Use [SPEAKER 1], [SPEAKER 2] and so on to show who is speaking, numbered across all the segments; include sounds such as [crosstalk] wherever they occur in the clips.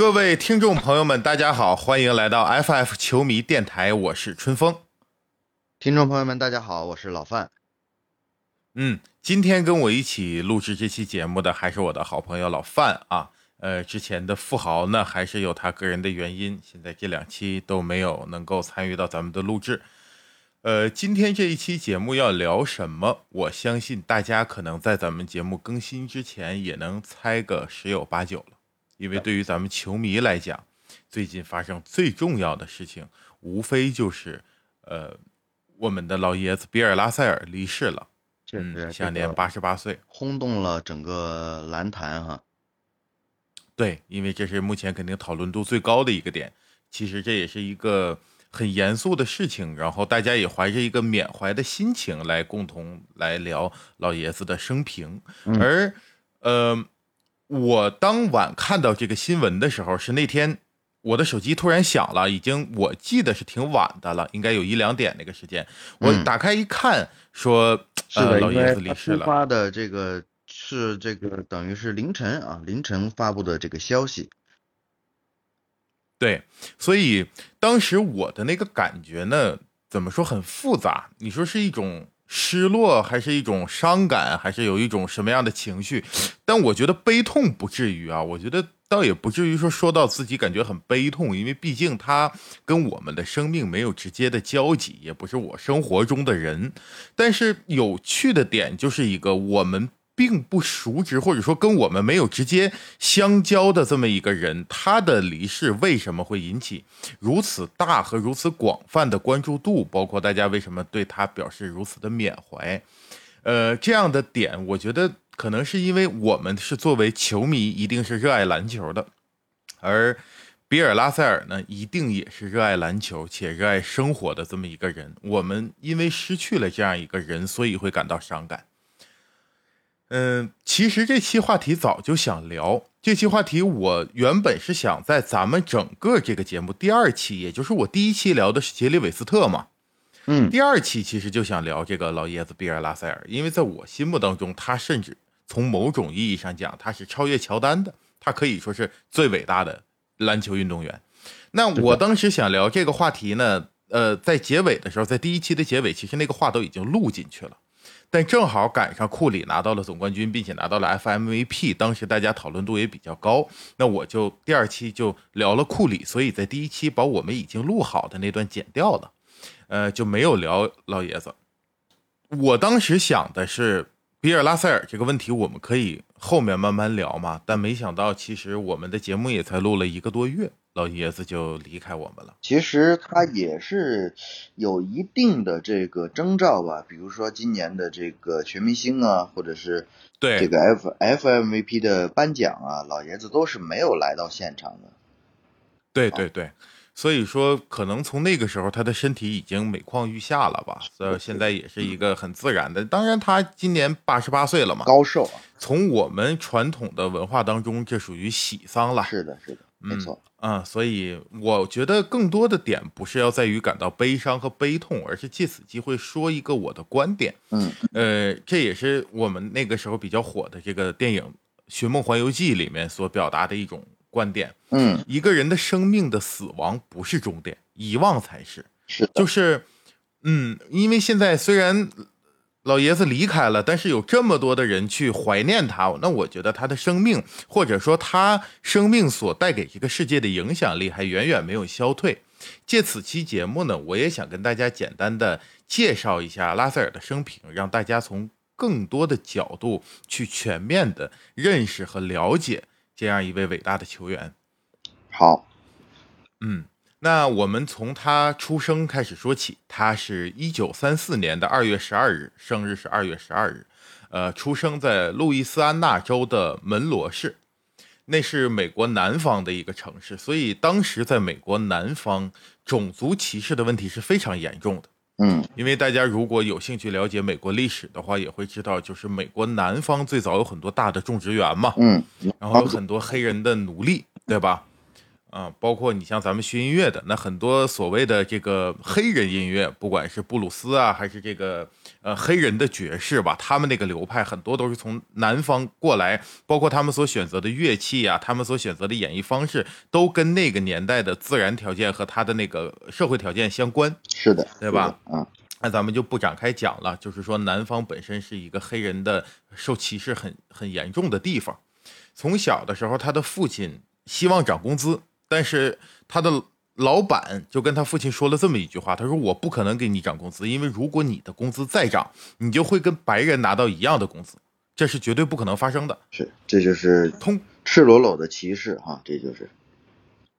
[SPEAKER 1] 各位听众朋友们，大家好，欢迎来到 FF 球迷电台，我是春风。
[SPEAKER 2] 听众朋友们，大家好，我是老范。
[SPEAKER 1] 嗯，今天跟我一起录制这期节目的还是我的好朋友老范啊。呃，之前的富豪呢，还是有他个人的原因，现在这两期都没有能够参与到咱们的录制。呃，今天这一期节目要聊什么？我相信大家可能在咱们节目更新之前也能猜个十有八九了。因为对于咱们球迷来讲，最近发生最重要的事情，无非就是，呃，我们的老爷子比尔拉塞尔离世了，嗯，享年八十八岁，
[SPEAKER 2] 轰动了整个篮坛哈。
[SPEAKER 1] 对，因为这是目前肯定讨论度最高的一个点，其实这也是一个很严肃的事情，然后大家也怀着一个缅怀的心情来共同来聊老爷子的生平，而，呃。我当晚看到这个新闻的时候，是那天我的手机突然响了，已经我记得是挺晚的了，应该有一两点那个时间。我打开一看，说呃老爷子离世了。
[SPEAKER 2] 发的这个是这个等于是凌晨啊，凌晨发布的这个消息。
[SPEAKER 1] 对，所以当时我的那个感觉呢，怎么说很复杂？你说是一种。失落还是一种伤感，还是有一种什么样的情绪？但我觉得悲痛不至于啊，我觉得倒也不至于说说到自己感觉很悲痛，因为毕竟他跟我们的生命没有直接的交集，也不是我生活中的人。但是有趣的点就是一个我们。并不熟知，或者说跟我们没有直接相交的这么一个人，他的离世为什么会引起如此大和如此广泛的关注度？包括大家为什么对他表示如此的缅怀？呃，这样的点，我觉得可能是因为我们是作为球迷，一定是热爱篮球的，而比尔拉塞尔呢，一定也是热爱篮球且热爱生活的这么一个人。我们因为失去了这样一个人，所以会感到伤感。嗯，其实这期话题早就想聊。这期话题我原本是想在咱们整个这个节目第二期，也就是我第一期聊的是杰里韦斯特嘛。
[SPEAKER 2] 嗯，
[SPEAKER 1] 第二期其实就想聊这个老爷子比尔拉塞尔，因为在我心目当中，他甚至从某种意义上讲，他是超越乔丹的，他可以说是最伟大的篮球运动员。那我当时想聊这个话题呢，呃，在结尾的时候，在第一期的结尾，其实那个话都已经录进去了。但正好赶上库里拿到了总冠军，并且拿到了 FMVP，当时大家讨论度也比较高。那我就第二期就聊了库里，所以在第一期把我们已经录好的那段剪掉了，呃，就没有聊老爷子。我当时想的是比尔拉塞尔这个问题，我们可以后面慢慢聊嘛。但没想到，其实我们的节目也才录了一个多月。老爷子就离开我们了。
[SPEAKER 2] 其实他也是有一定的这个征兆吧，比如说今年的这个全明星啊，或者是
[SPEAKER 1] 对
[SPEAKER 2] 这个 F F M V P 的颁奖啊，老爷子都是没有来到现场的。
[SPEAKER 1] 对对对，所以说可能从那个时候他的身体已经每况愈下了吧，所以现在也是一个很自然的。当然他今年八十八岁了嘛，
[SPEAKER 2] 高寿啊。
[SPEAKER 1] 从我们传统的文化当中，这属于喜丧了。
[SPEAKER 2] 是的，是的，没错。
[SPEAKER 1] 啊，所以我觉得更多的点不是要在于感到悲伤和悲痛，而是借此机会说一个我的观点。
[SPEAKER 2] 嗯，
[SPEAKER 1] 呃，这也是我们那个时候比较火的这个电影《寻梦环游记》里面所表达的一种观点。
[SPEAKER 2] 嗯，
[SPEAKER 1] 一个人的生命的死亡不是终点，遗忘才是。
[SPEAKER 2] 是，
[SPEAKER 1] 就是，嗯，因为现在虽然。老爷子离开了，但是有这么多的人去怀念他，那我觉得他的生命，或者说他生命所带给这个世界的影响力，还远远没有消退。借此期节目呢，我也想跟大家简单的介绍一下拉塞尔的生平，让大家从更多的角度去全面的认识和了解这样一位伟大的球员。
[SPEAKER 2] 好，
[SPEAKER 1] 嗯。那我们从他出生开始说起，他是一九三四年的二月十二日，生日是二月十二日，呃，出生在路易斯安那州的门罗市，那是美国南方的一个城市，所以当时在美国南方，种族歧视的问题是非常严重的。
[SPEAKER 2] 嗯，
[SPEAKER 1] 因为大家如果有兴趣了解美国历史的话，也会知道，就是美国南方最早有很多大的种植园嘛，
[SPEAKER 2] 嗯，
[SPEAKER 1] 然后有很多黑人的奴隶，对吧？啊，包括你像咱们学音乐的，那很多所谓的这个黑人音乐，不管是布鲁斯啊，还是这个呃黑人的爵士吧，他们那个流派很多都是从南方过来，包括他们所选择的乐器啊，他们所选择的演绎方式，都跟那个年代的自然条件和他的那个社会条件相关。
[SPEAKER 2] 是的，
[SPEAKER 1] 对吧？
[SPEAKER 2] 嗯，
[SPEAKER 1] 那咱们就不展开讲了。就是说，南方本身是一个黑人的受歧视很很严重的地方。从小的时候，他的父亲希望涨工资。但是他的老板就跟他父亲说了这么一句话，他说：“我不可能给你涨工资，因为如果你的工资再涨，你就会跟白人拿到一样的工资，这是绝对不可能发生的。”
[SPEAKER 2] 是，这就是
[SPEAKER 1] 通
[SPEAKER 2] 赤裸裸的歧视哈，这就是。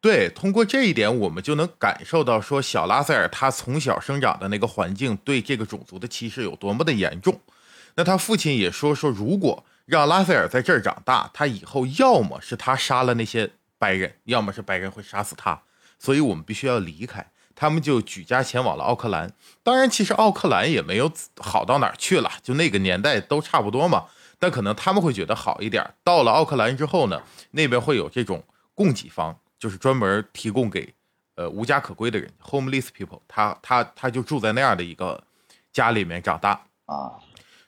[SPEAKER 1] 对，通过这一点，我们就能感受到说，小拉塞尔他从小生长的那个环境对这个种族的歧视有多么的严重。那他父亲也说说，如果让拉塞尔在这儿长大，他以后要么是他杀了那些。白人，要么是白人会杀死他，所以我们必须要离开。他们就举家前往了奥克兰。当然，其实奥克兰也没有好到哪儿去了，就那个年代都差不多嘛。但可能他们会觉得好一点。到了奥克兰之后呢，那边会有这种供给方，就是专门提供给呃无家可归的人 （homeless people）。他他他就住在那样的一个家里面长大
[SPEAKER 2] 啊。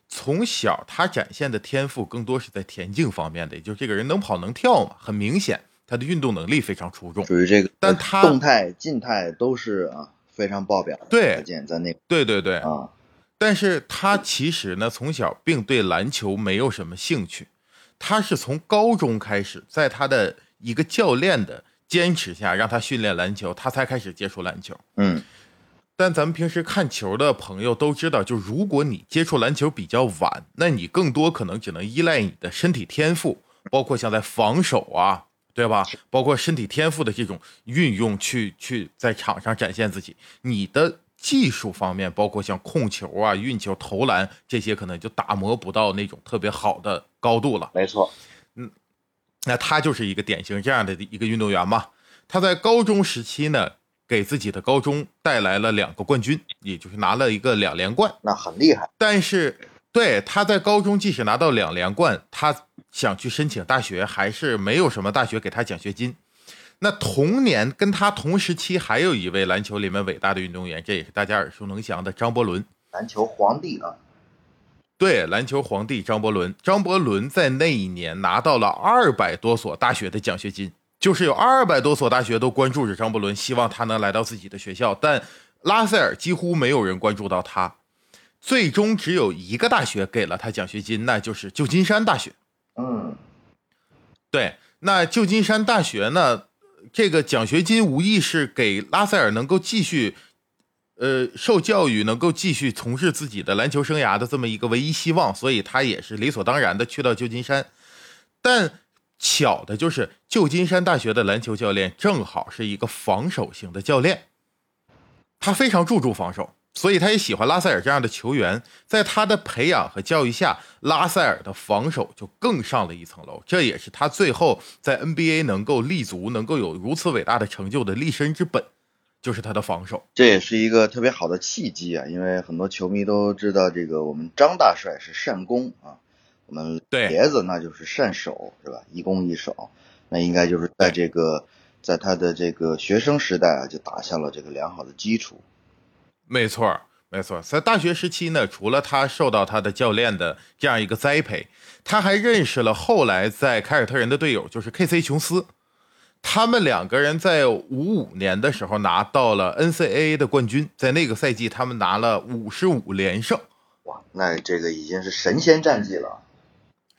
[SPEAKER 1] 从小他展现的天赋更多是在田径方面的，也就是这个人能跑能跳嘛，很明显。他的运动能力非常出众，
[SPEAKER 2] 属于这个，
[SPEAKER 1] 但他
[SPEAKER 2] 动态、静态都是啊非常爆表。
[SPEAKER 1] 对，
[SPEAKER 2] 在那，
[SPEAKER 1] 对对对
[SPEAKER 2] 啊，
[SPEAKER 1] 但是他其实呢，从小并对篮球没有什么兴趣。他是从高中开始，在他的一个教练的坚持下，让他训练篮球，他才开始接触篮球。
[SPEAKER 2] 嗯，
[SPEAKER 1] 但咱们平时看球的朋友都知道，就如果你接触篮球比较晚，那你更多可能只能依赖你的身体天赋，包括像在防守啊。对吧？包括身体天赋的这种运用，去去在场上展现自己。你的技术方面，包括像控球啊、运球、投篮这些，可能就打磨不到那种特别好的高度了。
[SPEAKER 2] 没错，
[SPEAKER 1] 嗯，那他就是一个典型这样的一个运动员嘛。他在高中时期呢，给自己的高中带来了两个冠军，也就是拿了一个两连冠，
[SPEAKER 2] 那很厉害。
[SPEAKER 1] 但是。对，他在高中即使拿到两连冠，他想去申请大学，还是没有什么大学给他奖学金。那同年跟他同时期还有一位篮球里面伟大的运动员，这也是大家耳熟能详的张伯伦，
[SPEAKER 2] 篮球皇帝啊。
[SPEAKER 1] 对，篮球皇帝张伯伦，张伯伦在那一年拿到了二百多所大学的奖学金，就是有二百多所大学都关注着张伯伦，希望他能来到自己的学校，但拉塞尔几乎没有人关注到他。最终只有一个大学给了他奖学金，那就是旧金山大学。
[SPEAKER 2] 嗯，
[SPEAKER 1] 对，那旧金山大学呢？这个奖学金无疑是给拉塞尔能够继续，呃，受教育，能够继续从事自己的篮球生涯的这么一个唯一希望，所以他也是理所当然的去到旧金山。但巧的就是，旧金山大学的篮球教练正好是一个防守型的教练，他非常注重防守。所以他也喜欢拉塞尔这样的球员，在他的培养和教育下，拉塞尔的防守就更上了一层楼。这也是他最后在 NBA 能够立足、能够有如此伟大的成就的立身之本，就是他的防守。
[SPEAKER 2] 这也是一个特别好的契机啊！因为很多球迷都知道，这个我们张大帅是善攻啊，我们爷子那就是善守，是吧？一攻一守，那应该就是在这个在他的这个学生时代啊，就打下了这个良好的基础。
[SPEAKER 1] 没错，没错，在大学时期呢，除了他受到他的教练的这样一个栽培，他还认识了后来在凯尔特人的队友，就是 K.C. 琼斯。他们两个人在五五年的时候拿到了 N.C.A.A 的冠军，在那个赛季他们拿了五十五连胜。
[SPEAKER 2] 哇，那这个已经是神仙战绩了。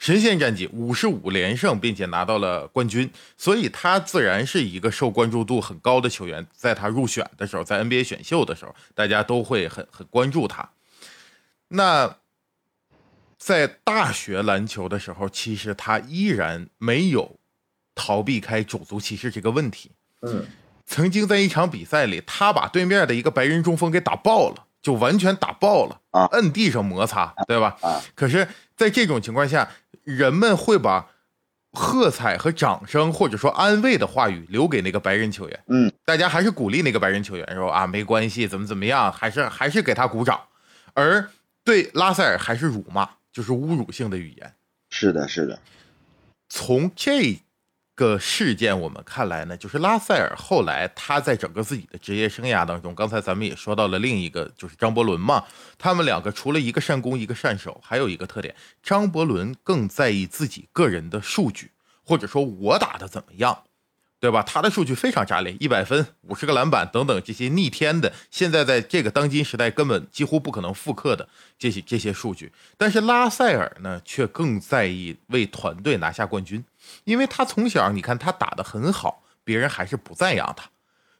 [SPEAKER 1] 神仙战绩五十五连胜，并且拿到了冠军，所以他自然是一个受关注度很高的球员。在他入选的时候，在 NBA 选秀的时候，大家都会很很关注他。那在大学篮球的时候，其实他依然没有逃避开种族歧视这个问题。
[SPEAKER 2] 嗯，
[SPEAKER 1] 曾经在一场比赛里，他把对面的一个白人中锋给打爆了，就完全打爆了
[SPEAKER 2] 啊，
[SPEAKER 1] 摁地上摩擦，对吧？
[SPEAKER 2] 啊，
[SPEAKER 1] 可是，在这种情况下。人们会把喝彩和掌声，或者说安慰的话语留给那个白人球员。
[SPEAKER 2] 嗯，
[SPEAKER 1] 大家还是鼓励那个白人球员说啊，没关系，怎么怎么样，还是 [laughs] 还是给他鼓掌。而对拉塞尔还是辱骂，就是侮辱性的语言。
[SPEAKER 2] 是的，是的。
[SPEAKER 1] 从这个事件，我们看来呢，就是拉塞尔后来他在整个自己的职业生涯当中，刚才咱们也说到了另一个，就是张伯伦嘛。他们两个除了一个善攻，一个善守，还有一个特点，张伯伦更在意自己个人的数据，或者说我打的怎么样。对吧？他的数据非常炸裂，一百分、五十个篮板等等这些逆天的，现在在这个当今时代根本几乎不可能复刻的这些这些数据。但是拉塞尔呢，却更在意为团队拿下冠军，因为他从小你看他打得很好，别人还是不赞扬他，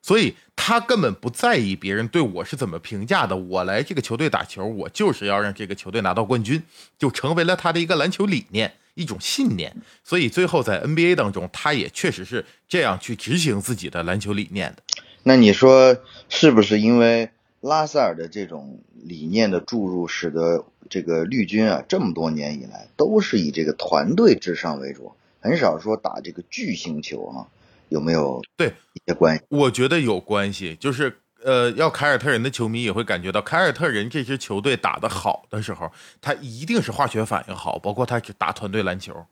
[SPEAKER 1] 所以他根本不在意别人对我是怎么评价的。我来这个球队打球，我就是要让这个球队拿到冠军，就成为了他的一个篮球理念。一种信念，所以最后在 NBA 当中，他也确实是这样去执行自己的篮球理念的。
[SPEAKER 2] 那你说是不是因为拉塞尔的这种理念的注入，使得这个绿军啊这么多年以来都是以这个团队至上为主，很少说打这个巨星球啊？有没有
[SPEAKER 1] 对
[SPEAKER 2] 一些关系？
[SPEAKER 1] 我觉得有关系，就是。呃，要凯尔特人的球迷也会感觉到，凯尔特人这支球队打得好的时候，他一定是化学反应好，包括他打团队篮球，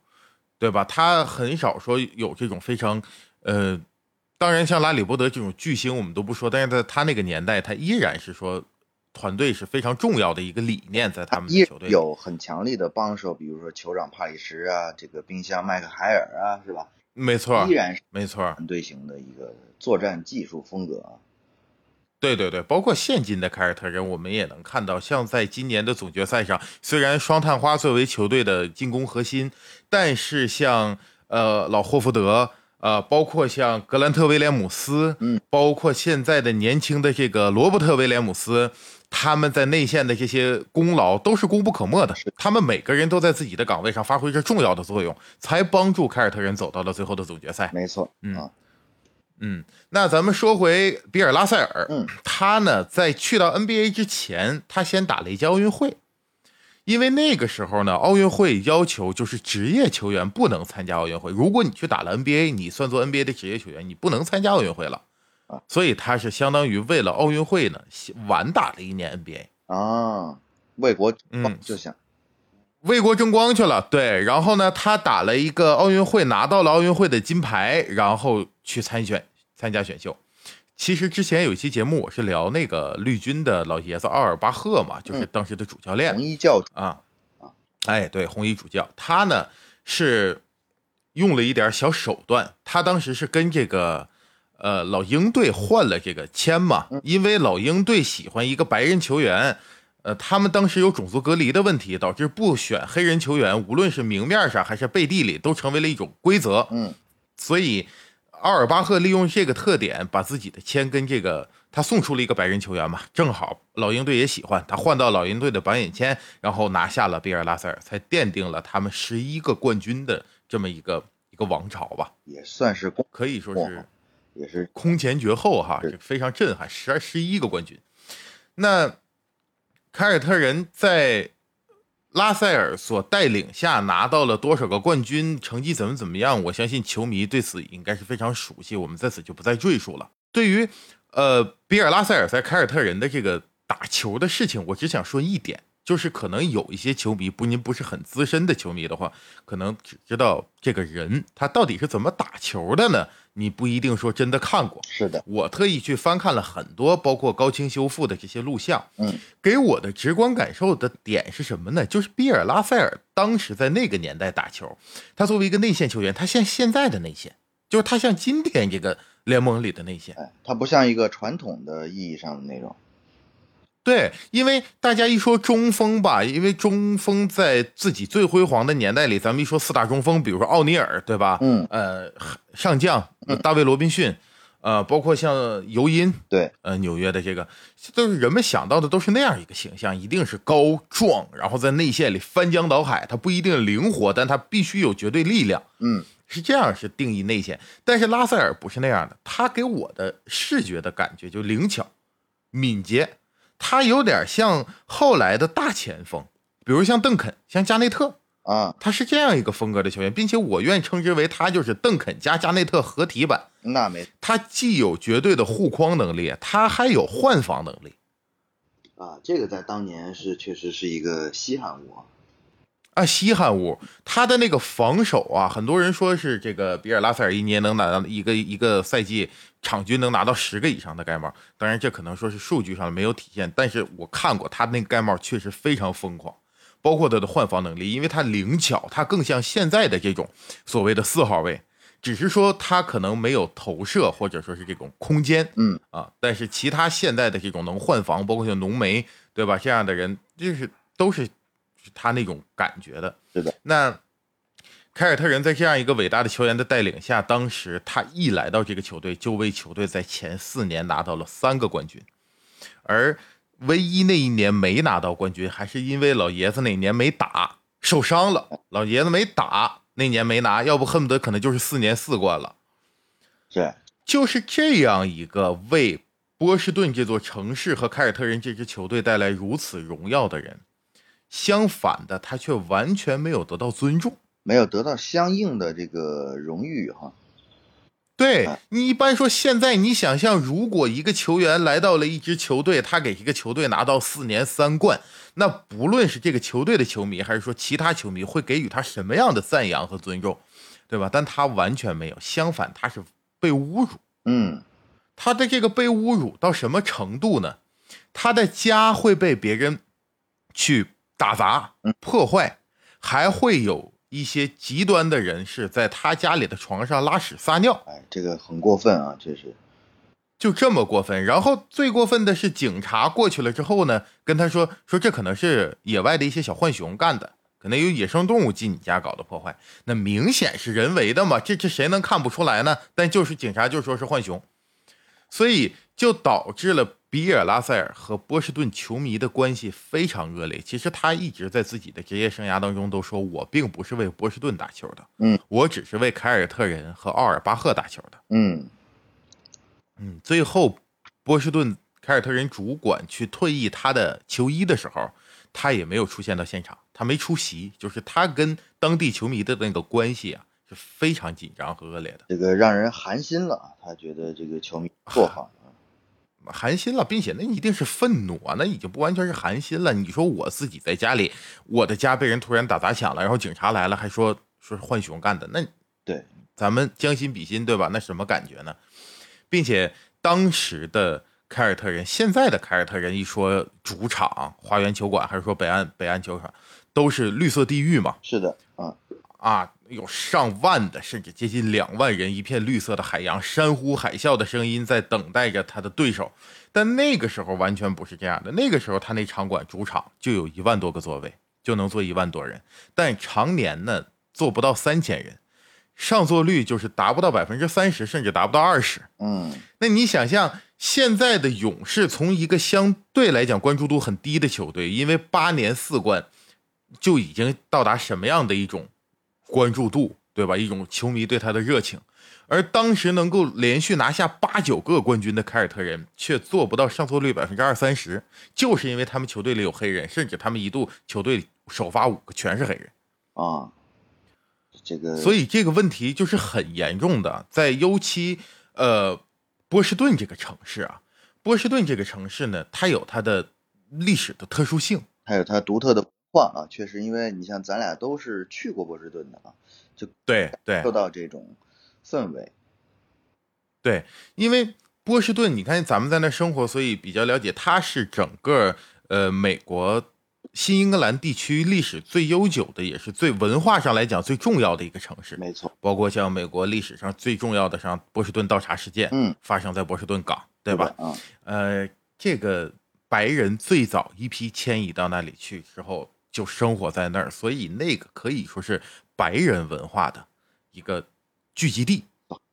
[SPEAKER 1] 对吧？他很少说有这种非常，呃，当然像拉里伯德这种巨星我们都不说，但是在他那个年代，他依然是说团队是非常重要的一个理念，在他们的球队
[SPEAKER 2] 有很强力的帮手，比如说酋长帕里什啊，这个冰箱麦克海尔啊，是吧？
[SPEAKER 1] 没错，
[SPEAKER 2] 依然是
[SPEAKER 1] 没错，
[SPEAKER 2] 团队型的一个作战技术风格啊。
[SPEAKER 1] 对对对，包括现今的凯尔特人，我们也能看到，像在今年的总决赛上，虽然双探花作为球队的进攻核心，但是像呃老霍福德，呃，包括像格兰特威廉姆斯，
[SPEAKER 2] 嗯，
[SPEAKER 1] 包括现在的年轻的这个罗伯特威廉姆斯，他们在内线的这些功劳都是功不可没的。他们每个人都在自己的岗位上发挥着重要的作用，才帮助凯尔特人走到了最后的总决赛。
[SPEAKER 2] 没错，嗯。
[SPEAKER 1] 嗯，那咱们说回比尔拉塞尔，
[SPEAKER 2] 嗯，
[SPEAKER 1] 他呢在去到 NBA 之前，他先打了一届奥运会，因为那个时候呢，奥运会要求就是职业球员不能参加奥运会。如果你去打了 NBA，你算作 NBA 的职业球员，你不能参加奥运会了啊。所以他是相当于为了奥运会呢，晚打了一年 NBA
[SPEAKER 2] 啊，为国嗯。就想
[SPEAKER 1] 为国争光去了。对，然后呢，他打了一个奥运会，拿到了奥运会的金牌，然后去参选。参加选秀，其实之前有一期节目，我是聊那个绿军的老爷子奥尔巴赫嘛，就是当时的主教练，
[SPEAKER 2] 红衣教主。
[SPEAKER 1] 啊啊，哎，对，红衣主教，他呢是用了一点小手段，他当时是跟这个呃老鹰队换了这个签嘛，因为老鹰队喜欢一个白人球员，呃，他们当时有种族隔离的问题，导致不选黑人球员，无论是明面上还是背地里，都成为了一种规则，
[SPEAKER 2] 嗯，
[SPEAKER 1] 所以。奥尔巴赫利用这个特点，把自己的签跟这个他送出了一个白人球员嘛，正好老鹰队也喜欢他，换到老鹰队的榜眼签，然后拿下了比尔拉塞尔，才奠定了他们十一个冠军的这么一个一个王朝吧，
[SPEAKER 2] 也算是
[SPEAKER 1] 可以说是
[SPEAKER 2] 也是
[SPEAKER 1] 空前绝后哈，这非常震撼，十二十一个冠军。那凯尔特人在。拉塞尔所带领下拿到了多少个冠军？成绩怎么怎么样？我相信球迷对此应该是非常熟悉，我们在此就不再赘述了。对于，呃，比尔拉塞尔在凯尔特人的这个打球的事情，我只想说一点。就是可能有一些球迷不，您不是很资深的球迷的话，可能只知道这个人他到底是怎么打球的呢？你不一定说真的看过。
[SPEAKER 2] 是的，
[SPEAKER 1] 我特意去翻看了很多，包括高清修复的这些录像。
[SPEAKER 2] 嗯，
[SPEAKER 1] 给我的直观感受的点是什么呢？就是比尔拉塞尔当时在那个年代打球，他作为一个内线球员，他像现在的内线，就是他像今天这个联盟里的内线，
[SPEAKER 2] 他不像一个传统的意义上的那种。
[SPEAKER 1] 对，因为大家一说中锋吧，因为中锋在自己最辉煌的年代里，咱们一说四大中锋，比如说奥尼尔，对吧？
[SPEAKER 2] 嗯，
[SPEAKER 1] 呃，上将大卫罗宾逊，呃，包括像尤因，
[SPEAKER 2] 对，
[SPEAKER 1] 呃，纽约的这个，都是人们想到的都是那样一个形象，一定是高壮，然后在内线里翻江倒海，他不一定灵活，但他必须有绝对力量。
[SPEAKER 2] 嗯，
[SPEAKER 1] 是这样是定义内线，但是拉塞尔不是那样的，他给我的视觉的感觉就灵巧、敏捷。他有点像后来的大前锋，比如像邓肯、像加内特
[SPEAKER 2] 啊，
[SPEAKER 1] 他是这样一个风格的球员，并且我愿称之为他就是邓肯加加内特合体版。
[SPEAKER 2] 那没，
[SPEAKER 1] 他既有绝对的护框能力，他还有换防能力。
[SPEAKER 2] 啊，这个在当年是确实是一个稀罕物。
[SPEAKER 1] 啊，稀罕物。他的那个防守啊，很多人说是这个比尔拉塞尔一年能拿到一个一个赛季场均能拿到十个以上的盖帽。当然，这可能说是数据上没有体现，但是我看过他那个盖帽确实非常疯狂，包括他的换防能力，因为他灵巧，他更像现在的这种所谓的四号位。只是说他可能没有投射，或者说是这种空间，
[SPEAKER 2] 嗯
[SPEAKER 1] 啊，但是其他现在的这种能换防，包括像浓眉，对吧？这样的人就是都是他那种感觉的。
[SPEAKER 2] 是的。
[SPEAKER 1] 那凯尔特人在这样一个伟大的球员的带领下，当时他一来到这个球队，就为球队在前四年拿到了三个冠军，而唯一那一年没拿到冠军，还是因为老爷子那年没打，受伤了，老爷子没打。那年没拿，要不恨不得可能就是四年四冠了。
[SPEAKER 2] 对，
[SPEAKER 1] 就是这样一个为波士顿这座城市和凯尔特人这支球队带来如此荣耀的人，相反的，他却完全没有得到尊重，
[SPEAKER 2] 没有得到相应的这个荣誉哈。
[SPEAKER 1] 对你一般说，现在你想象，如果一个球员来到了一支球队，他给一个球队拿到四年三冠，那不论是这个球队的球迷，还是说其他球迷，会给予他什么样的赞扬和尊重，对吧？但他完全没有，相反，他是被侮辱。
[SPEAKER 2] 嗯，
[SPEAKER 1] 他的这个被侮辱到什么程度呢？他的家会被别人去打砸、破坏，还会有。一些极端的人士在他家里的床上拉屎撒尿，
[SPEAKER 2] 哎，这个很过分啊，这是，
[SPEAKER 1] 就这么过分。然后最过分的是，警察过去了之后呢，跟他说说这可能是野外的一些小浣熊干的，可能有野生动物进你家搞的破坏，那明显是人为的嘛，这这谁能看不出来呢？但就是警察就说是浣熊，所以就导致了。比尔·拉塞尔和波士顿球迷的关系非常恶劣。其实他一直在自己的职业生涯当中都说：“我并不是为波士顿打球的，
[SPEAKER 2] 嗯，
[SPEAKER 1] 我只是为凯尔特人和奥尔巴赫打球的。”
[SPEAKER 2] 嗯
[SPEAKER 1] 嗯。最后，波士顿凯尔特人主管去退役他的球衣的时候，他也没有出现到现场，他没出席。就是他跟当地球迷的那个关系啊，是非常紧张和恶劣的。
[SPEAKER 2] 这个让人寒心了。他觉得这个球迷做好。
[SPEAKER 1] 寒心了，并且那一定是愤怒啊！那已经不完全是寒心了。你说我自己在家里，我的家被人突然打砸抢了，然后警察来了，还说 [laughs] 说是浣熊干的，那
[SPEAKER 2] 对
[SPEAKER 1] 咱们将心比心，对吧？那什么感觉呢？并且当时的凯尔特人，现在的凯尔特人一说主场花园球馆，还是说北岸北岸球场，都是绿色地狱嘛？
[SPEAKER 2] 是的，啊
[SPEAKER 1] 啊。有上万的，甚至接近两万人，一片绿色的海洋，山呼海啸的声音在等待着他的对手。但那个时候完全不是这样的，那个时候他那场馆主场就有一万多个座位，就能坐一万多人，但常年呢坐不到三千人，上座率就是达不到百分之三十，甚至达不到二十。
[SPEAKER 2] 嗯，
[SPEAKER 1] 那你想象现在的勇士从一个相对来讲关注度很低的球队，因为八年四冠，就已经到达什么样的一种？关注度对吧？一种球迷对他的热情，而当时能够连续拿下八九个冠军的凯尔特人，却做不到上座率百分之二三十，就是因为他们球队里有黑人，甚至他们一度球队首发五个全是黑人
[SPEAKER 2] 啊。这个，
[SPEAKER 1] 所以这个问题就是很严重的，在尤其呃波士顿这个城市啊，波士顿这个城市呢，它有它的历史的特殊性，
[SPEAKER 2] 还有它独特的。话啊，确实，因为你像咱俩都是去过波士顿的啊，就
[SPEAKER 1] 对对，
[SPEAKER 2] 受到这种氛围。
[SPEAKER 1] 对，因为波士顿，你看咱们在那生活，所以比较了解。它是整个呃美国新英格兰地区历史最悠久的，也是最文化上来讲最重要的一个城市。
[SPEAKER 2] 没错，
[SPEAKER 1] 包括像美国历史上最重要的像波士顿倒茶事件，
[SPEAKER 2] 嗯，
[SPEAKER 1] 发生在波士顿港，对吧？
[SPEAKER 2] 嗯，
[SPEAKER 1] 呃，这个白人最早一批迁移到那里去之后。就生活在那儿，所以那个可以说是白人文化的一个聚集地，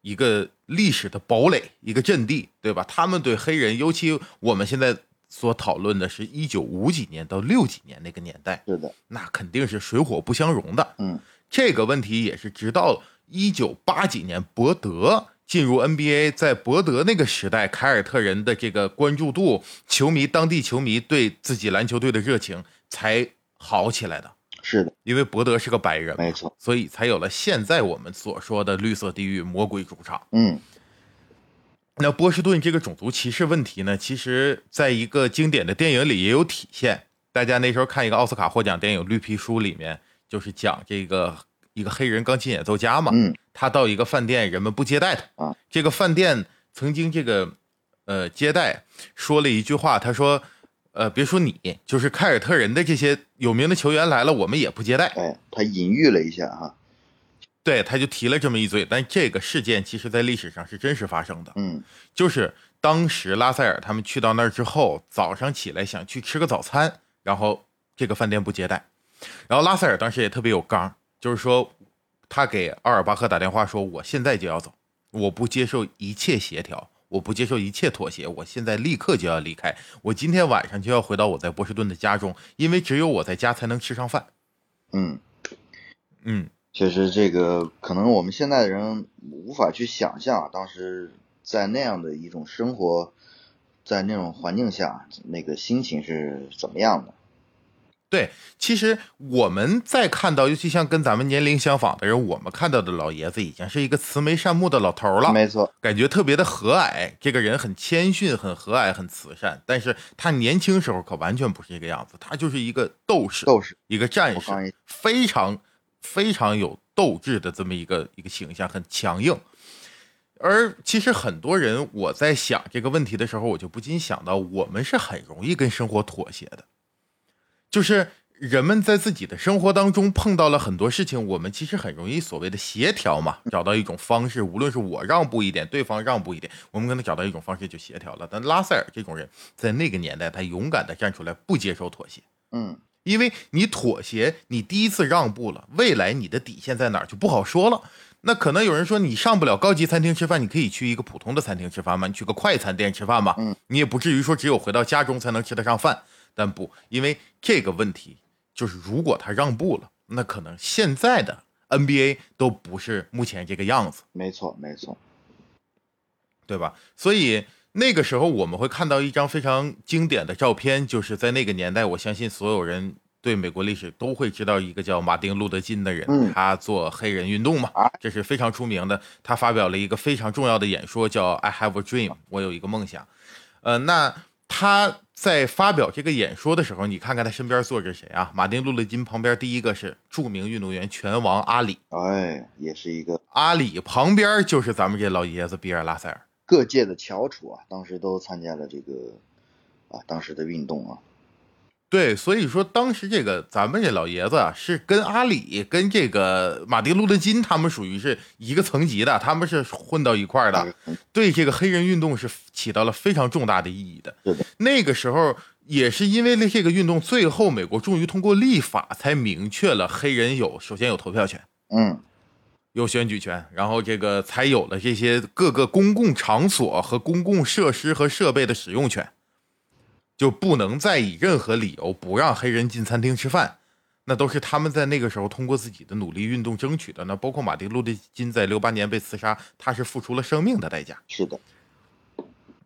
[SPEAKER 1] 一个历史的堡垒，一个阵地，对吧？他们对黑人，尤其我们现在所讨论的是一九五几年到六几年那个年代，
[SPEAKER 2] 是的，
[SPEAKER 1] 那肯定是水火不相容的。
[SPEAKER 2] 嗯，
[SPEAKER 1] 这个问题也是直到一九八几年伯德进入 NBA，在伯德那个时代，凯尔特人的这个关注度，球迷当地球迷对自己篮球队的热情才。好起来的，
[SPEAKER 2] 是的，
[SPEAKER 1] 因为伯德是个白人，
[SPEAKER 2] 没错，
[SPEAKER 1] 所以才有了现在我们所说的绿色地狱、魔鬼主场。
[SPEAKER 2] 嗯，
[SPEAKER 1] 那波士顿这个种族歧视问题呢，其实在一个经典的电影里也有体现。大家那时候看一个奥斯卡获奖电影《绿皮书》里面，就是讲这个一个黑人钢琴演奏家嘛。
[SPEAKER 2] 嗯，
[SPEAKER 1] 他到一个饭店，人们不接待他
[SPEAKER 2] 啊。
[SPEAKER 1] 这个饭店曾经这个呃接待说了一句话，他说：“呃，别说你，就是凯尔特人的这些有名的球员来了，我们也不接待。”
[SPEAKER 2] 哎，他隐喻了一下哈。
[SPEAKER 1] 对，他就提了这么一嘴，但这个事件其实在历史上是真实发生的。
[SPEAKER 2] 嗯，
[SPEAKER 1] 就是当时拉塞尔他们去到那儿之后，早上起来想去吃个早餐，然后这个饭店不接待，然后拉塞尔当时也特别有刚，就是说他给奥尔巴赫打电话说：“我现在就要走，我不接受一切协调，我不接受一切妥协，我现在立刻就要离开，我今天晚上就要回到我在波士顿的家中，因为只有我在家才能吃上饭。”
[SPEAKER 2] 嗯
[SPEAKER 1] 嗯。
[SPEAKER 2] 确实，这个可能我们现在的人无法去想象，当时在那样的一种生活，在那种环境下，那个心情是怎么样的。
[SPEAKER 1] 对，其实我们在看到，尤其像跟咱们年龄相仿的人，我们看到的老爷子已经是一个慈眉善目的老头了。
[SPEAKER 2] 没错，
[SPEAKER 1] 感觉特别的和蔼，这个人很谦逊，很和蔼，很慈善。但是他年轻时候可完全不是这个样子，他就是一个斗士，
[SPEAKER 2] 斗士，
[SPEAKER 1] 一个战士，非常。非常有斗志的这么一个一个形象，很强硬。而其实很多人，我在想这个问题的时候，我就不禁想到，我们是很容易跟生活妥协的。就是人们在自己的生活当中碰到了很多事情，我们其实很容易所谓的协调嘛，找到一种方式。无论是我让步一点，对方让步一点，我们可能找到一种方式就协调了。但拉塞尔这种人，在那个年代，他勇敢的站出来，不接受妥协。
[SPEAKER 2] 嗯。
[SPEAKER 1] 因为你妥协，你第一次让步了，未来你的底线在哪儿就不好说了。那可能有人说你上不了高级餐厅吃饭，你可以去一个普通的餐厅吃饭吗？你去个快餐店吃饭吧，
[SPEAKER 2] 嗯，
[SPEAKER 1] 你也不至于说只有回到家中才能吃得上饭。但不，因为这个问题就是，如果他让步了，那可能现在的 NBA 都不是目前这个样子。
[SPEAKER 2] 没错，没错，
[SPEAKER 1] 对吧？所以。那个时候我们会看到一张非常经典的照片，就是在那个年代，我相信所有人对美国历史都会知道一个叫马丁·路德·金的人，他做黑人运动嘛，这是非常出名的。他发表了一个非常重要的演说，叫 “I have a dream”，我有一个梦想。呃，那他在发表这个演说的时候，你看看他身边坐着谁啊？马丁·路德·金旁边第一个是著名运动员拳王阿里，
[SPEAKER 2] 哎，也是一个
[SPEAKER 1] 阿里旁边就是咱们这老爷子比尔·拉塞尔。
[SPEAKER 2] 各界的翘楚啊，当时都参加了这个啊，当时的运动啊。
[SPEAKER 1] 对，所以说当时这个咱们这老爷子啊，是跟阿里、跟这个马丁·路德·金他们属于是一个层级的，他们是混到一块儿的，对这个黑人运动是起到了非常重大的意义的。那个时候也是因为这个运动，最后美国终于通过立法，才明确了黑人有首先有投票权。
[SPEAKER 2] 嗯。
[SPEAKER 1] 有选举权，然后这个才有了这些各个公共场所和公共设施和设备的使用权，就不能再以任何理由不让黑人进餐厅吃饭，那都是他们在那个时候通过自己的努力运动争取的。那包括马丁路德金在六八年被刺杀，他是付出了生命的代价。
[SPEAKER 2] 是的，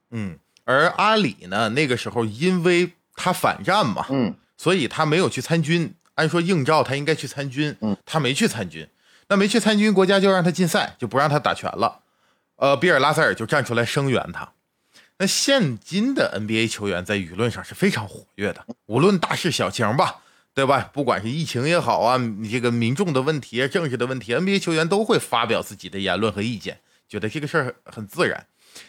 [SPEAKER 1] 嗯，而阿里呢，那个时候因为他反战嘛，
[SPEAKER 2] 嗯，
[SPEAKER 1] 所以他没有去参军。按说应召他应该去参军，
[SPEAKER 2] 嗯，
[SPEAKER 1] 他没去参军。那没去参军，国家就让他禁赛，就不让他打拳了。呃，比尔·拉塞尔就站出来声援他。那现今的 NBA 球员在舆论上是非常活跃的，无论大事小情吧，对吧？不管是疫情也好啊，你这个民众的问题、政治的问题，NBA 球员都会发表自己的言论和意见，觉得这个事儿很自然。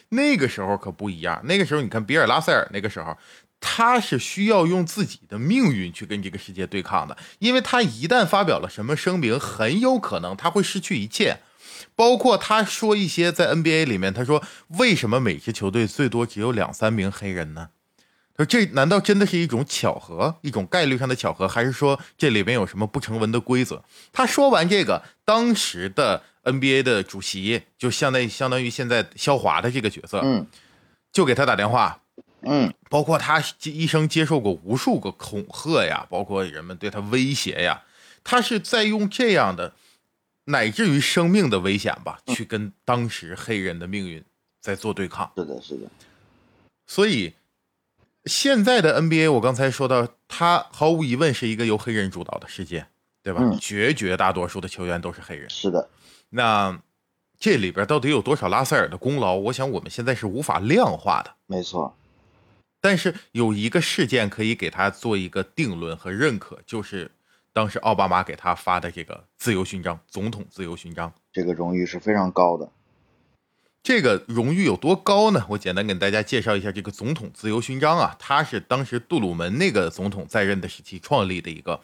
[SPEAKER 1] 那个时候可不一样，那个时候你看比尔·拉塞尔，那个时候。他是需要用自己的命运去跟这个世界对抗的，因为他一旦发表了什么声明，很有可能他会失去一切，包括他说一些在 NBA 里面，他说为什么每支球队最多只有两三名黑人呢？他说这难道真的是一种巧合，一种概率上的巧合，还是说这里面有什么不成文的规则？他说完这个，当时的 NBA 的主席就相当于相当于现在肖华的这个角色，
[SPEAKER 2] 嗯，
[SPEAKER 1] 就给他打电话。
[SPEAKER 2] 嗯，
[SPEAKER 1] 包括他一生接受过无数个恐吓呀，包括人们对他威胁呀，他是在用这样的，乃至于生命的危险吧，去跟当时黑人的命运在做对抗。
[SPEAKER 2] 是的，是的。
[SPEAKER 1] 所以现在的 NBA，我刚才说到，他毫无疑问是一个由黑人主导的世界，对吧？绝绝大多数的球员都是黑人。
[SPEAKER 2] 是的。
[SPEAKER 1] 那这里边到底有多少拉塞尔的功劳？我想我们现在是无法量化的。
[SPEAKER 2] 没错。
[SPEAKER 1] 但是有一个事件可以给他做一个定论和认可，就是当时奥巴马给他发的这个自由勋章，总统自由勋章，
[SPEAKER 2] 这个荣誉是非常高的。
[SPEAKER 1] 这个荣誉有多高呢？我简单给大家介绍一下这个总统自由勋章啊，它是当时杜鲁门那个总统在任的时期创立的一个，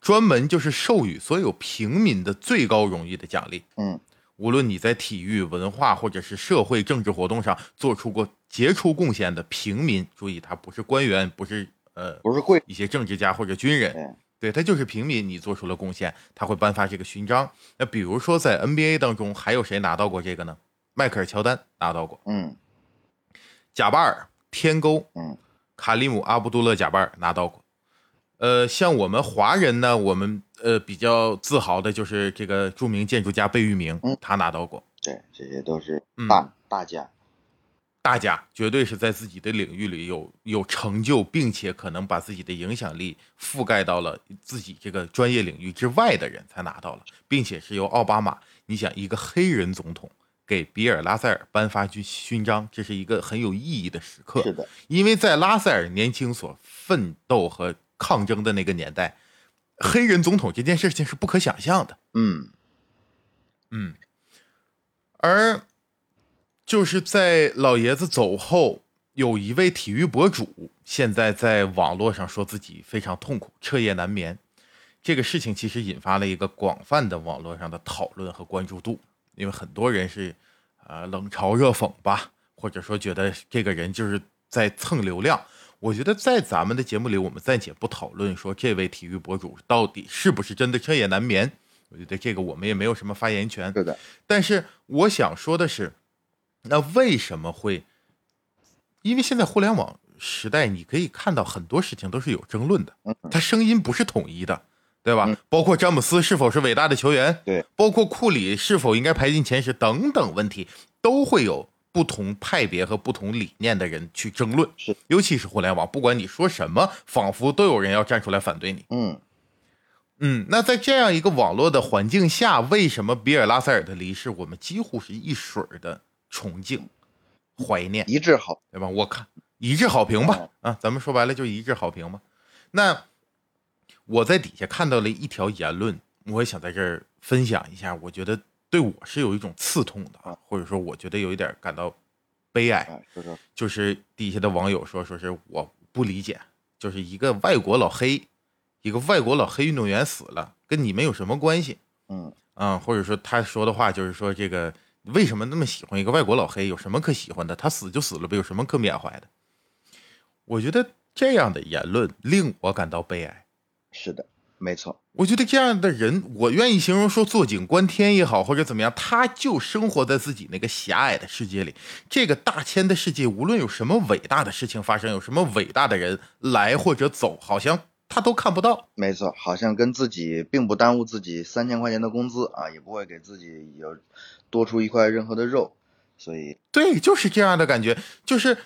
[SPEAKER 1] 专门就是授予所有平民的最高荣誉的奖励。
[SPEAKER 2] 嗯，
[SPEAKER 1] 无论你在体育、文化或者是社会政治活动上做出过杰出贡献的平民，注意，他不是官员，不是呃，
[SPEAKER 2] 不是贵
[SPEAKER 1] 一些政治家或者军人，对他就是平民，你做出了贡献，他会颁发这个勋章。那比如说在 NBA 当中，还有谁拿到过这个呢？迈克尔·乔丹拿到过，
[SPEAKER 2] 嗯，
[SPEAKER 1] 贾巴尔、天勾，
[SPEAKER 2] 嗯，
[SPEAKER 1] 卡里姆·阿卜杜勒·贾巴尔拿到过。呃，像我们华人呢，我们呃比较自豪的就是这个著名建筑家贝聿铭，
[SPEAKER 2] 嗯，
[SPEAKER 1] 他拿到过。
[SPEAKER 2] 对，这些都是大大家，
[SPEAKER 1] 大家绝对是在自己的领域里有有成就，并且可能把自己的影响力覆盖到了自己这个专业领域之外的人才拿到了，并且是由奥巴马，你想一个黑人总统。给比尔·拉塞尔颁发军勋章，这是一个很有意义的时刻。
[SPEAKER 2] 是的，
[SPEAKER 1] 因为在拉塞尔年轻所奋斗和抗争的那个年代，黑人总统这件事情是不可想象的。
[SPEAKER 2] 嗯
[SPEAKER 1] 嗯，而就是在老爷子走后，有一位体育博主现在在网络上说自己非常痛苦，彻夜难眠。这个事情其实引发了一个广泛的网络上的讨论和关注度。因为很多人是，呃，冷嘲热讽吧，或者说觉得这个人就是在蹭流量。我觉得在咱们的节目里，我们暂且不讨论说这位体育博主到底是不是真的彻夜难眠。我觉得这个我们也没有什么发言权。
[SPEAKER 2] 是的。
[SPEAKER 1] 但是我想说的是，那为什么会？因为现在互联网时代，你可以看到很多事情都是有争论的，他声音不是统一的。对吧？包括詹姆斯是否是伟大的球员，
[SPEAKER 2] 对，
[SPEAKER 1] 包括库里是否应该排进前十等等问题，都会有不同派别和不同理念的人去争论。
[SPEAKER 2] 是，
[SPEAKER 1] 尤其是互联网，不管你说什么，仿佛都有人要站出来反对你。
[SPEAKER 2] 嗯
[SPEAKER 1] 嗯，那在这样一个网络的环境下，为什么比尔·拉塞尔的离世，我们几乎是一水儿的崇敬、怀念、
[SPEAKER 2] 一致好，
[SPEAKER 1] 对吧？我看一致好评吧。啊，咱们说白了就一致好评嘛。那。我在底下看到了一条言论，我也想在这儿分享一下。我觉得对我是有一种刺痛的啊，或者说我觉得有一点感到悲哀。就是底下的网友说，说是我不理解，就是一个外国老黑，一个外国老黑运动员死了，跟你们有什么关系？
[SPEAKER 2] 嗯
[SPEAKER 1] 嗯，或者说他说的话就是说，这个为什么那么喜欢一个外国老黑？有什么可喜欢的？他死就死了呗，有什么可缅怀的？我觉得这样的言论令我感到悲哀。
[SPEAKER 2] 是的，没错。
[SPEAKER 1] 我觉得这样的人，我愿意形容说坐井观天也好，或者怎么样，他就生活在自己那个狭隘的世界里。这个大千的世界，无论有什么伟大的事情发生，有什么伟大的人来或者走，好像他都看不到。
[SPEAKER 2] 没错，好像跟自己并不耽误自己三千块钱的工资啊，也不会给自己有多出一块任何的肉。所以，
[SPEAKER 1] 对，就是这样的感觉，就是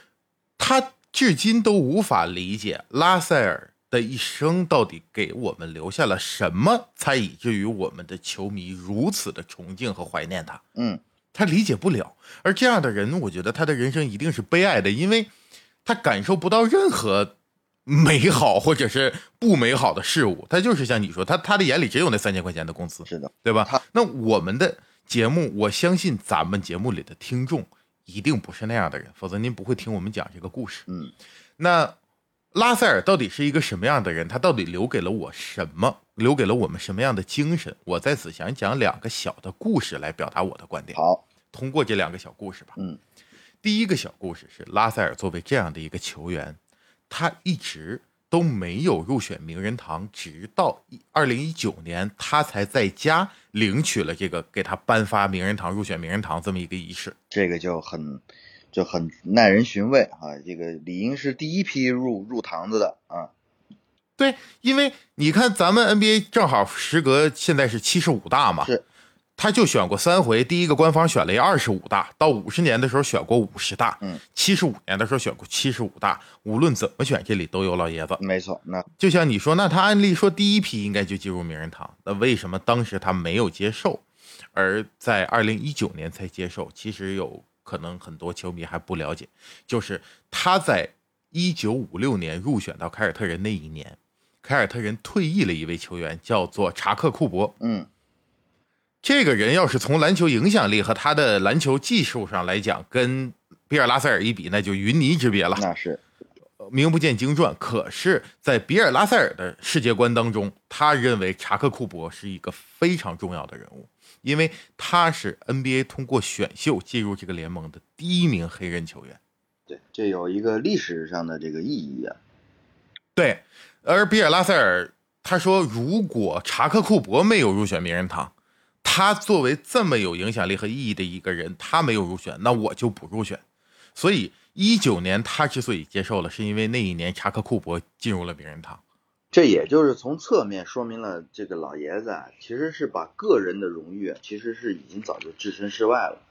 [SPEAKER 1] 他至今都无法理解拉塞尔。的一生到底给我们留下了什么，才以至于我们的球迷如此的崇敬和怀念他？
[SPEAKER 2] 嗯，
[SPEAKER 1] 他理解不了。而这样的人，我觉得他的人生一定是悲哀的，因为他感受不到任何美好或者是不美好的事物。他就是像你说，他他的眼里只有那三千块钱的工资，
[SPEAKER 2] 是的，
[SPEAKER 1] 对吧？那我们的节目，我相信咱们节目里的听众一定不是那样的人，否则您不会听我们讲这个故事。
[SPEAKER 2] 嗯，
[SPEAKER 1] 那。拉塞尔到底是一个什么样的人？他到底留给了我什么？留给了我们什么样的精神？我在此想讲两个小的故事来表达我的观点。
[SPEAKER 2] 好，
[SPEAKER 1] 通过这两个小故事吧。
[SPEAKER 2] 嗯，
[SPEAKER 1] 第一个小故事是拉塞尔作为这样的一个球员，他一直都没有入选名人堂，直到二零一九年，他才在家领取了这个给他颁发名人堂入选名人堂这么一个仪式。
[SPEAKER 2] 这个就很。就很耐人寻味啊！这个理应是第一批入入堂子的啊。
[SPEAKER 1] 对，因为你看咱们 NBA 正好时隔现在是七十五大嘛，
[SPEAKER 2] 是，
[SPEAKER 1] 他就选过三回，第一个官方选了一二十五大，到五十年的时候选过五十大，
[SPEAKER 2] 嗯，
[SPEAKER 1] 七十五年的时候选过七十五大，无论怎么选，这里都有老爷子。
[SPEAKER 2] 没错，那
[SPEAKER 1] 就像你说，那他按理说第一批应该就进入名人堂，那为什么当时他没有接受，而在二零一九年才接受？其实有。可能很多球迷还不了解，就是他在一九五六年入选到凯尔特人那一年，凯尔特人退役了一位球员，叫做查克库伯。
[SPEAKER 2] 嗯，
[SPEAKER 1] 这个人要是从篮球影响力和他的篮球技术上来讲，跟比尔拉塞尔一比，那就云泥之别了。
[SPEAKER 2] 那是。
[SPEAKER 1] 名不见经传，可是，在比尔拉塞尔的世界观当中，他认为查克库珀是一个非常重要的人物，因为他是 NBA 通过选秀进入这个联盟的第一名黑人球员。
[SPEAKER 2] 对，这有一个历史上的这个意义啊。
[SPEAKER 1] 对，而比尔拉塞尔他说，如果查克库珀没有入选名人堂，他作为这么有影响力和意义的一个人，他没有入选，那我就不入选。所以。一九年，他之所以接受了，是因为那一年查克库珀进入了名人堂。
[SPEAKER 2] 这也就是从侧面说明了，这个老爷子啊，其实是把个人的荣誉，其实是已经早就置身事外了。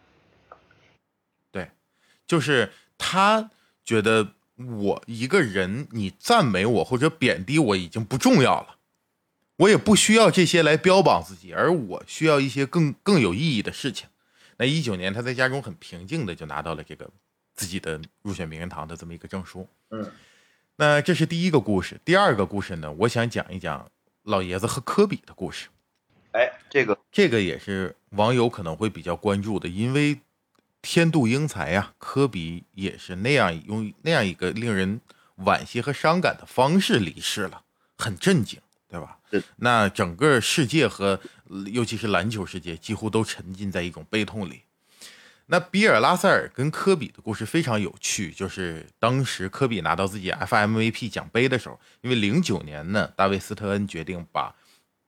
[SPEAKER 1] 对，就是他觉得我一个人，你赞美我或者贬低我已经不重要了，我也不需要这些来标榜自己，而我需要一些更更有意义的事情。那一九年，他在家中很平静的就拿到了这个。自己的入选名人堂的这么一个证书，
[SPEAKER 2] 嗯，
[SPEAKER 1] 那这是第一个故事。第二个故事呢，我想讲一讲老爷子和科比的故事。
[SPEAKER 2] 哎，这个
[SPEAKER 1] 这个也是网友可能会比较关注的，因为天妒英才呀，科比也是那样用那样一个令人惋惜和伤感的方式离世了，很震惊，对吧？那整个世界和尤其是篮球世界几乎都沉浸在一种悲痛里。那比尔拉塞尔跟科比的故事非常有趣，就是当时科比拿到自己 FMVP 奖杯的时候，因为零九年呢，大卫斯特恩决定把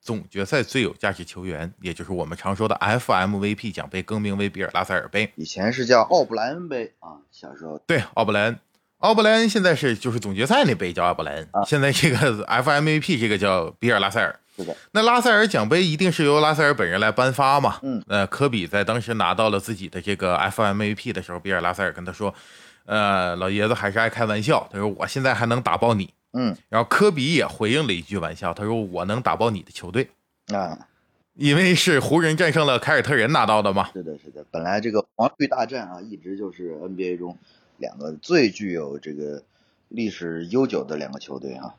[SPEAKER 1] 总决赛最有价值球员，也就是我们常说的 FMVP 奖杯更名为比尔拉塞尔杯。
[SPEAKER 2] 以前是叫奥布莱恩杯啊，小时候
[SPEAKER 1] 对奥布莱恩，奥布莱恩现在是就是总决赛那杯叫奥布莱恩，现在这个 [laughs] FMVP 这个叫比尔拉塞尔。
[SPEAKER 2] 是的，
[SPEAKER 1] 那拉塞尔奖杯一定是由拉塞尔本人来颁发嘛？
[SPEAKER 2] 嗯，
[SPEAKER 1] 呃，科比在当时拿到了自己的这个 FMVP 的时候，比尔拉塞尔跟他说：“呃，老爷子还是爱开玩笑。”他说：“我现在还能打爆你。”
[SPEAKER 2] 嗯，
[SPEAKER 1] 然后科比也回应了一句玩笑，他说：“我能打爆你的球队。”
[SPEAKER 2] 啊，
[SPEAKER 1] 因为是湖人战胜了凯尔特人拿到的嘛。
[SPEAKER 2] 是的，是的，本来这个黄绿大战啊，一直就是 NBA 中两个最具有这个历史悠久的两个球队啊。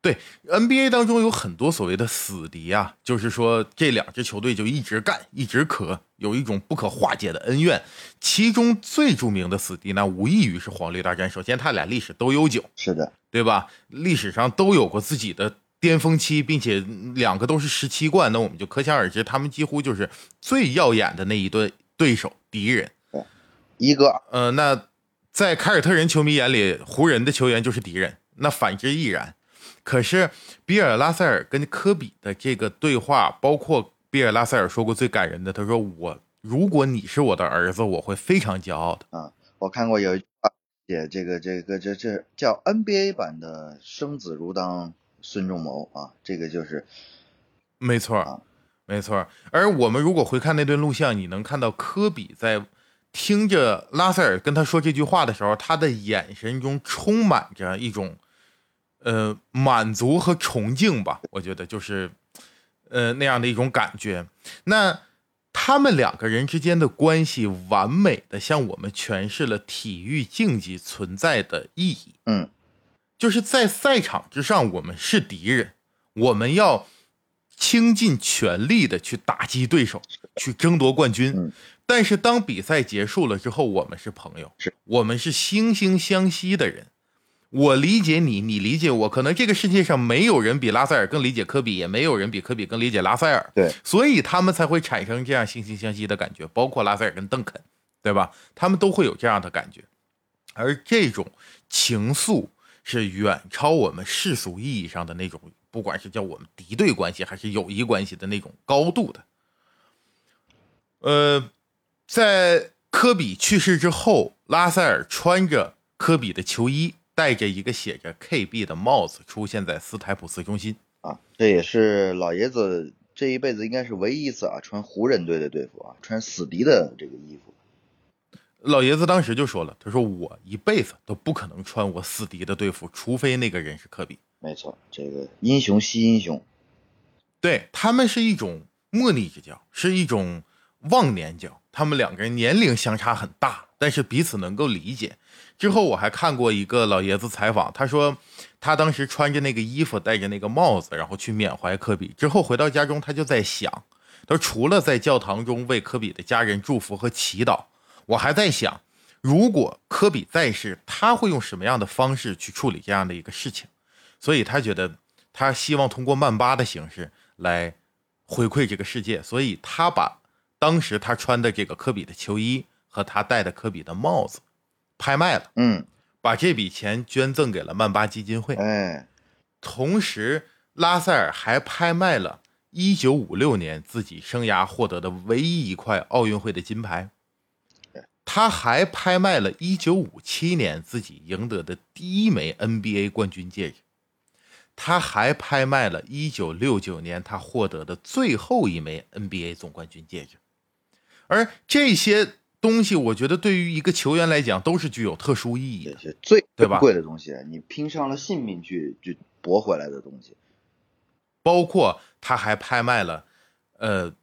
[SPEAKER 1] 对 NBA 当中有很多所谓的死敌啊，就是说这两支球队就一直干，一直磕，有一种不可化解的恩怨。其中最著名的死敌呢，无异于是黄绿大战。首先，他俩历史都悠久，
[SPEAKER 2] 是的，
[SPEAKER 1] 对吧？历史上都有过自己的巅峰期，并且两个都是十七冠，那我们就可想而知，他们几乎就是最耀眼的那一对对手敌人。
[SPEAKER 2] 一个，
[SPEAKER 1] 呃，那在凯尔特人球迷眼里，湖人的球员就是敌人，那反之亦然。可是，比尔拉塞尔跟科比的这个对话，包括比尔拉塞尔说过最感人的，他说：“我如果你是我的儿子，我会非常骄傲的。”
[SPEAKER 2] 啊，我看过有一句话写这个这个这这叫 NBA 版的“生子如当孙仲谋”啊，这个就是
[SPEAKER 1] 没错，啊没错。而我们如果回看那段录像，你能看到科比在听着拉塞尔跟他说这句话的时候，他的眼神中充满着一种。呃，满足和崇敬吧，我觉得就是，呃，那样的一种感觉。那他们两个人之间的关系，完美的向我们诠释了体育竞技存在的意义。
[SPEAKER 2] 嗯，
[SPEAKER 1] 就是在赛场之上，我们是敌人，我们要倾尽全力的去打击对手，去争夺冠军。但是当比赛结束了之后，我们是朋友，
[SPEAKER 2] 是
[SPEAKER 1] 我们是惺惺相惜的人。我理解你，你理解我。可能这个世界上没有人比拉塞尔更理解科比，也没有人比科比更理解拉塞尔。
[SPEAKER 2] 对，
[SPEAKER 1] 所以他们才会产生这样惺惺相惜的感觉。包括拉塞尔跟邓肯，对吧？他们都会有这样的感觉。而这种情愫是远超我们世俗意义上的那种，不管是叫我们敌对关系还是友谊关系的那种高度的。呃，在科比去世之后，拉塞尔穿着科比的球衣。戴着一个写着 KB 的帽子出现在斯台普斯中心
[SPEAKER 2] 啊，这也是老爷子这一辈子应该是唯一一次啊穿湖人队的队服啊，穿死敌的这个衣服。
[SPEAKER 1] 老爷子当时就说了，他说我一辈子都不可能穿我死敌的队服，除非那个人是科比。
[SPEAKER 2] 没错，这个英雄惜英雄，
[SPEAKER 1] 对他们是一种莫逆之交，是一种忘年交，他们两个人年龄相差很大，但是彼此能够理解。之后我还看过一个老爷子采访，他说他当时穿着那个衣服，戴着那个帽子，然后去缅怀科比。之后回到家中，他就在想，他说除了在教堂中为科比的家人祝福和祈祷，我还在想，如果科比在世，他会用什么样的方式去处理这样的一个事情。所以他觉得他希望通过曼巴的形式来回馈这个世界，所以他把当时他穿的这个科比的球衣和他戴的科比的帽子。拍卖了，
[SPEAKER 2] 嗯，
[SPEAKER 1] 把这笔钱捐赠给了曼巴基金会。
[SPEAKER 2] 哎，
[SPEAKER 1] 同时拉塞尔还拍卖了1956年自己生涯获得的唯一一块奥运会的金牌。他还拍卖了1957年自己赢得的第一枚 NBA 冠军戒指。他还拍卖了1969年他获得的最后一枚 NBA 总冠军戒指。而这些。东西我觉得对于一个球员来讲都是具有特殊意义的，
[SPEAKER 2] 最
[SPEAKER 1] 对吧？
[SPEAKER 2] 贵的东西，你拼上了性命去去博回来的东西，
[SPEAKER 1] 包括他还拍卖了，呃，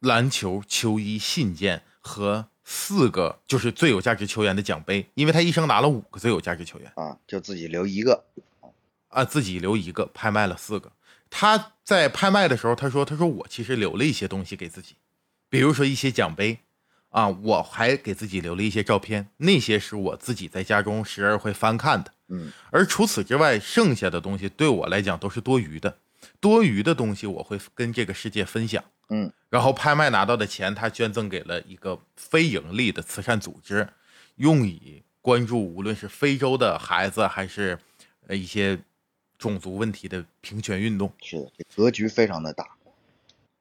[SPEAKER 1] 篮球球衣、信件和四个就是最有价值球员的奖杯，因为他一生拿了五个最有价值球员
[SPEAKER 2] 啊，就自己留一个
[SPEAKER 1] 啊，自己留一个，拍卖了四个。他在拍卖的时候，他说：“他说我其实留了一些东西给自己，比如说一些奖杯。”啊，我还给自己留了一些照片，那些是我自己在家中时而会翻看的。
[SPEAKER 2] 嗯，
[SPEAKER 1] 而除此之外，剩下的东西对我来讲都是多余的。多余的东西我会跟这个世界分享。
[SPEAKER 2] 嗯，
[SPEAKER 1] 然后拍卖拿到的钱，他捐赠给了一个非盈利的慈善组织，用以关注无论是非洲的孩子还是呃一些种族问题的平权运动。
[SPEAKER 2] 是的，这格局非常的大，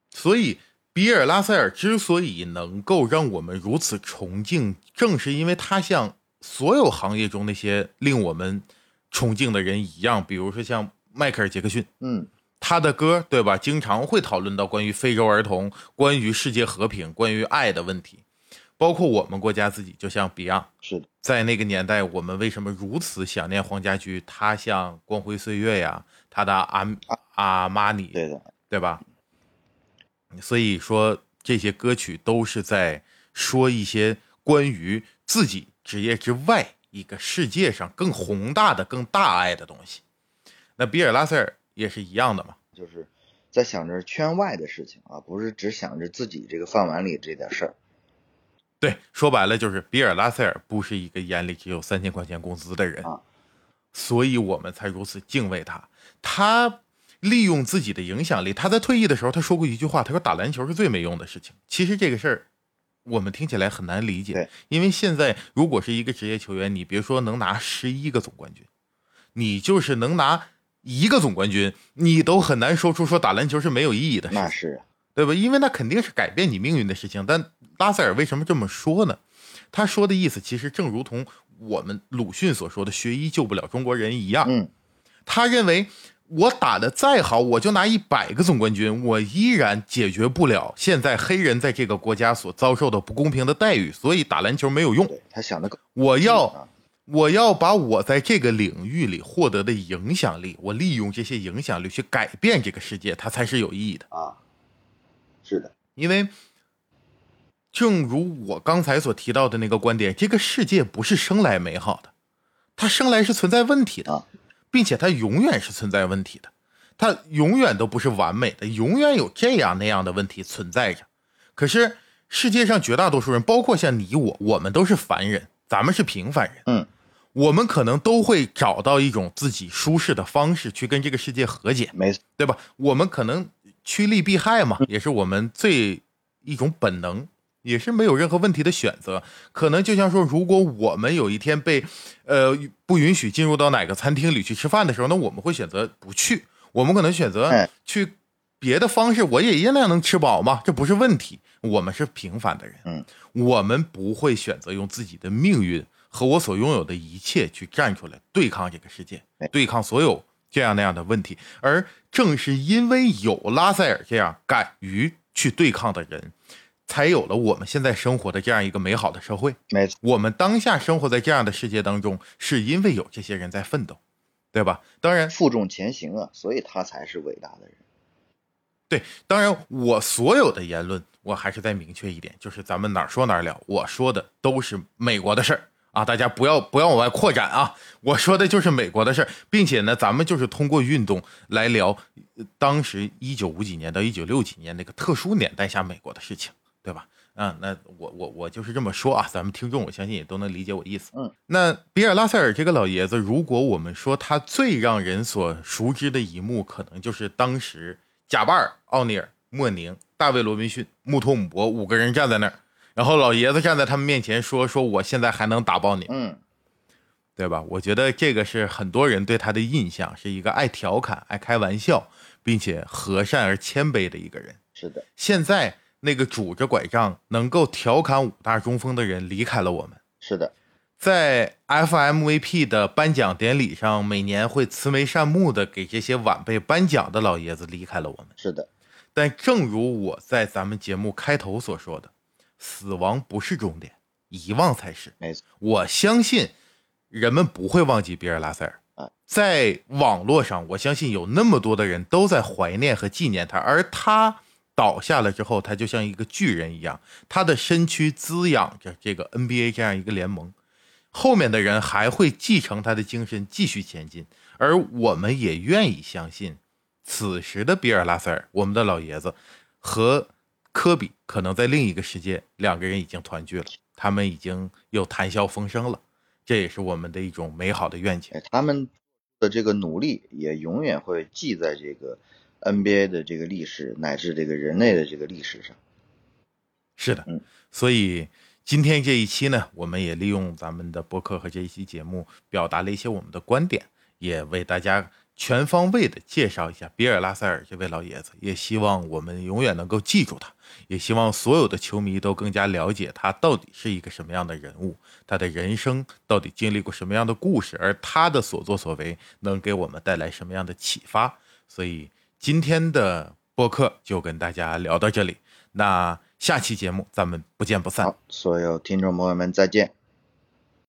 [SPEAKER 1] 所以。比尔·拉塞尔之所以能够让我们如此崇敬，正是因为他像所有行业中那些令我们崇敬的人一样，比如说像迈克尔·杰克逊，
[SPEAKER 2] 嗯，
[SPEAKER 1] 他的歌，对吧？经常会讨论到关于非洲儿童、关于世界和平、关于爱的问题，包括我们国家自己，就像 Beyond，
[SPEAKER 2] 是的，
[SPEAKER 1] 在那个年代，我们为什么如此想念黄家驹？他像《光辉岁月》呀，他的阿阿玛尼，
[SPEAKER 2] 对的，
[SPEAKER 1] 对吧？所以说，这些歌曲都是在说一些关于自己职业之外一个世界上更宏大的、更大爱的东西。那比尔·拉塞尔也是一样的嘛，
[SPEAKER 2] 就是在想着圈外的事情啊，不是只想着自己这个饭碗里这点事儿。
[SPEAKER 1] 对，说白了就是比尔·拉塞尔不是一个眼里只有三千块钱工资的人，啊所以我们才如此敬畏他。他。利用自己的影响力，他在退役的时候，他说过一句话，他说打篮球是最没用的事情。其实这个事儿，我们听起来很难理解，因为现在如果是一个职业球员，你别说能拿十一个总冠军，你就是能拿一个总冠军，你都很难说出说打篮球是没有意义的
[SPEAKER 2] 那是
[SPEAKER 1] 对吧？因为那肯定是改变你命运的事情。但拉塞尔为什么这么说呢？他说的意思其实正如同我们鲁迅所说的“学医救不了中国人”一样，
[SPEAKER 2] 嗯，
[SPEAKER 1] 他认为。我打的再好，我就拿一百个总冠军，我依然解决不了现在黑人在这个国家所遭受的不公平的待遇，所以打篮球没有用。
[SPEAKER 2] 他想的，
[SPEAKER 1] 我要，我要把我在这个领域里获得的影响力，我利用这些影响力去改变这个世界，它才是有意义的
[SPEAKER 2] 啊。是的，
[SPEAKER 1] 因为正如我刚才所提到的那个观点，这个世界不是生来美好的，它生来是存在问题的。并且它永远是存在问题的，它永远都不是完美的，永远有这样那样的问题存在着。可是世界上绝大多数人，包括像你我，我们都是凡人，咱们是平凡人。
[SPEAKER 2] 嗯，
[SPEAKER 1] 我们可能都会找到一种自己舒适的方式去跟这个世界和解，
[SPEAKER 2] 没错，
[SPEAKER 1] 对吧？我们可能趋利避害嘛，也是我们最一种本能。也是没有任何问题的选择，可能就像说，如果我们有一天被，呃，不允许进入到哪个餐厅里去吃饭的时候，那我们会选择不去，我们可能选择去别的方式，我也一样能吃饱嘛，这不是问题。我们是平凡的人，
[SPEAKER 2] 嗯，
[SPEAKER 1] 我们不会选择用自己的命运和我所拥有的一切去站出来对抗这个世界，对抗所有这样那样的问题。而正是因为有拉塞尔这样敢于去对抗的人。才有了我们现在生活的这样一个美好的社会。
[SPEAKER 2] 没错，
[SPEAKER 1] 我们当下生活在这样的世界当中，是因为有这些人在奋斗，对吧？当然，
[SPEAKER 2] 负重前行啊，所以他才是伟大的人。
[SPEAKER 1] 对，当然我所有的言论，我还是再明确一点，就是咱们哪儿说哪儿了，我说的都是美国的事儿啊，大家不要不要往外扩展啊，我说的就是美国的事儿，并且呢，咱们就是通过运动来聊当时一九五几年到一九六几年那个特殊年代下美国的事情，对吧？啊，那我我我就是这么说啊，咱们听众我相信也都能理解我意思。
[SPEAKER 2] 嗯，
[SPEAKER 1] 那比尔拉塞尔这个老爷子，如果我们说他最让人所熟知的一幕，可能就是当时贾巴尔、奥尼尔、莫宁、大卫·罗宾逊、穆托姆博五个人站在那儿，然后老爷子站在他们面前说：“说我现在还能打爆你。”
[SPEAKER 2] 嗯，
[SPEAKER 1] 对吧？我觉得这个是很多人对他的印象，是一个爱调侃、爱开玩笑，并且和善而谦卑的一个人。
[SPEAKER 2] 是的，
[SPEAKER 1] 现在。那个拄着拐杖能够调侃五大中锋的人离开了我们。
[SPEAKER 2] 是的，
[SPEAKER 1] 在 FMVP 的颁奖典礼上，每年会慈眉善目的给这些晚辈颁奖的老爷子离开了我们。
[SPEAKER 2] 是的，
[SPEAKER 1] 但正如我在咱们节目开头所说的，死亡不是终点，遗忘才是。
[SPEAKER 2] 没错，
[SPEAKER 1] 我相信人们不会忘记比尔·拉塞尔
[SPEAKER 2] 啊。
[SPEAKER 1] 在网络上，我相信有那么多的人都在怀念和纪念他，而他。倒下了之后，他就像一个巨人一样，他的身躯滋养着这个 NBA 这样一个联盟，后面的人还会继承他的精神继续前进，而我们也愿意相信，此时的比尔·拉塞尔，我们的老爷子和科比可能在另一个世界，两个人已经团聚了，他们已经又谈笑风生了，这也是我们的一种美好的愿景。
[SPEAKER 2] 他们的这个努力也永远会记在这个。NBA 的这个历史，乃至这个人类的这个历史上，
[SPEAKER 1] 是的，
[SPEAKER 2] 嗯，
[SPEAKER 1] 所以今天这一期呢，我们也利用咱们的播客和这一期节目，表达了一些我们的观点，也为大家全方位的介绍一下比尔·拉塞尔这位老爷子，也希望我们永远能够记住他，也希望所有的球迷都更加了解他到底是一个什么样的人物，他的人生到底经历过什么样的故事，而他的所作所为能给我们带来什么样的启发，所以。今天的播客就跟大家聊到这里，那下期节目咱们不见不散。
[SPEAKER 2] 所有听众朋友们再见。